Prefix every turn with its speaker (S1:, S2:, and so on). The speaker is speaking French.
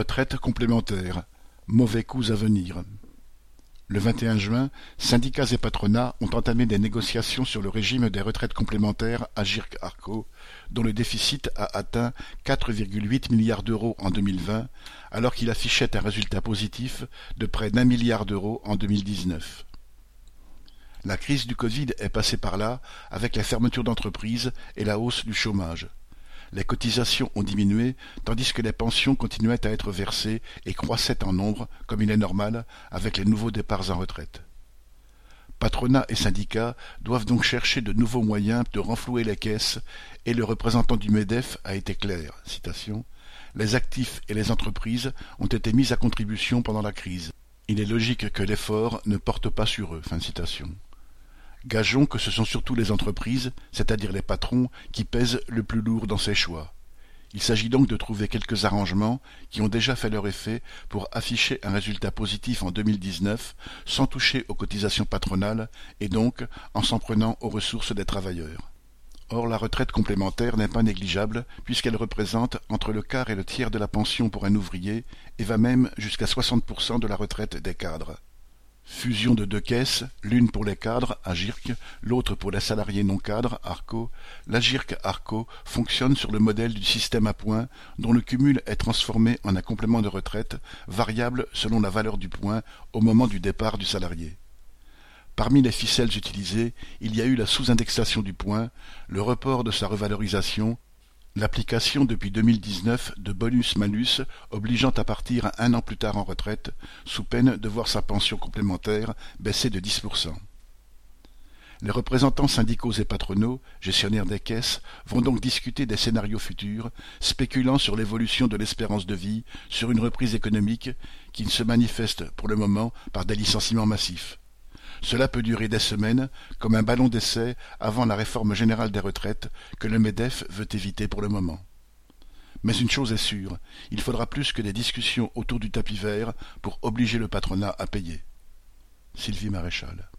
S1: retraite complémentaire. Mauvais coups à venir. Le 21 juin, syndicats et patronats ont entamé des négociations sur le régime des retraites complémentaires à Girc-Arco, dont le déficit a atteint 4,8 milliards d'euros en 2020, alors qu'il affichait un résultat positif de près d'un milliard d'euros en 2019. La crise du Covid est passée par là, avec la fermeture d'entreprises et la hausse du chômage les cotisations ont diminué, tandis que les pensions continuaient à être versées et croissaient en nombre, comme il est normal, avec les nouveaux départs en retraite. Patronat et syndicats doivent donc chercher de nouveaux moyens de renflouer les caisses, et le représentant du MEDEF a été clair. Les actifs et les entreprises ont été mis à contribution pendant la crise. Il est logique que l'effort ne porte pas sur eux. Gageons que ce sont surtout les entreprises, c'est-à-dire les patrons, qui pèsent le plus lourd dans ces choix. Il s'agit donc de trouver quelques arrangements qui ont déjà fait leur effet pour afficher un résultat positif en 2019 sans toucher aux cotisations patronales et donc en s'en prenant aux ressources des travailleurs. Or la retraite complémentaire n'est pas négligeable puisqu'elle représente entre le quart et le tiers de la pension pour un ouvrier et va même jusqu'à 60% de la retraite des cadres. Fusion de deux caisses, l'une pour les cadres, Agirc, l'autre pour les salariés non cadres, Arco, l'Agirc Arco fonctionne sur le modèle du système à points, dont le cumul est transformé en un complément de retraite, variable selon la valeur du point au moment du départ du salarié. Parmi les ficelles utilisées, il y a eu la sous-indexation du point, le report de sa revalorisation, L'application depuis 2019 de bonus-malus obligeant à partir un an plus tard en retraite, sous peine de voir sa pension complémentaire baisser de 10%. Les représentants syndicaux et patronaux, gestionnaires des caisses, vont donc discuter des scénarios futurs, spéculant sur l'évolution de l'espérance de vie, sur une reprise économique qui ne se manifeste pour le moment par des licenciements massifs. Cela peut durer des semaines, comme un ballon d'essai avant la réforme générale des retraites que le MEDEF veut éviter pour le moment. Mais une chose est sûre, il faudra plus que des discussions autour du tapis vert pour obliger le patronat à payer. Sylvie Maréchal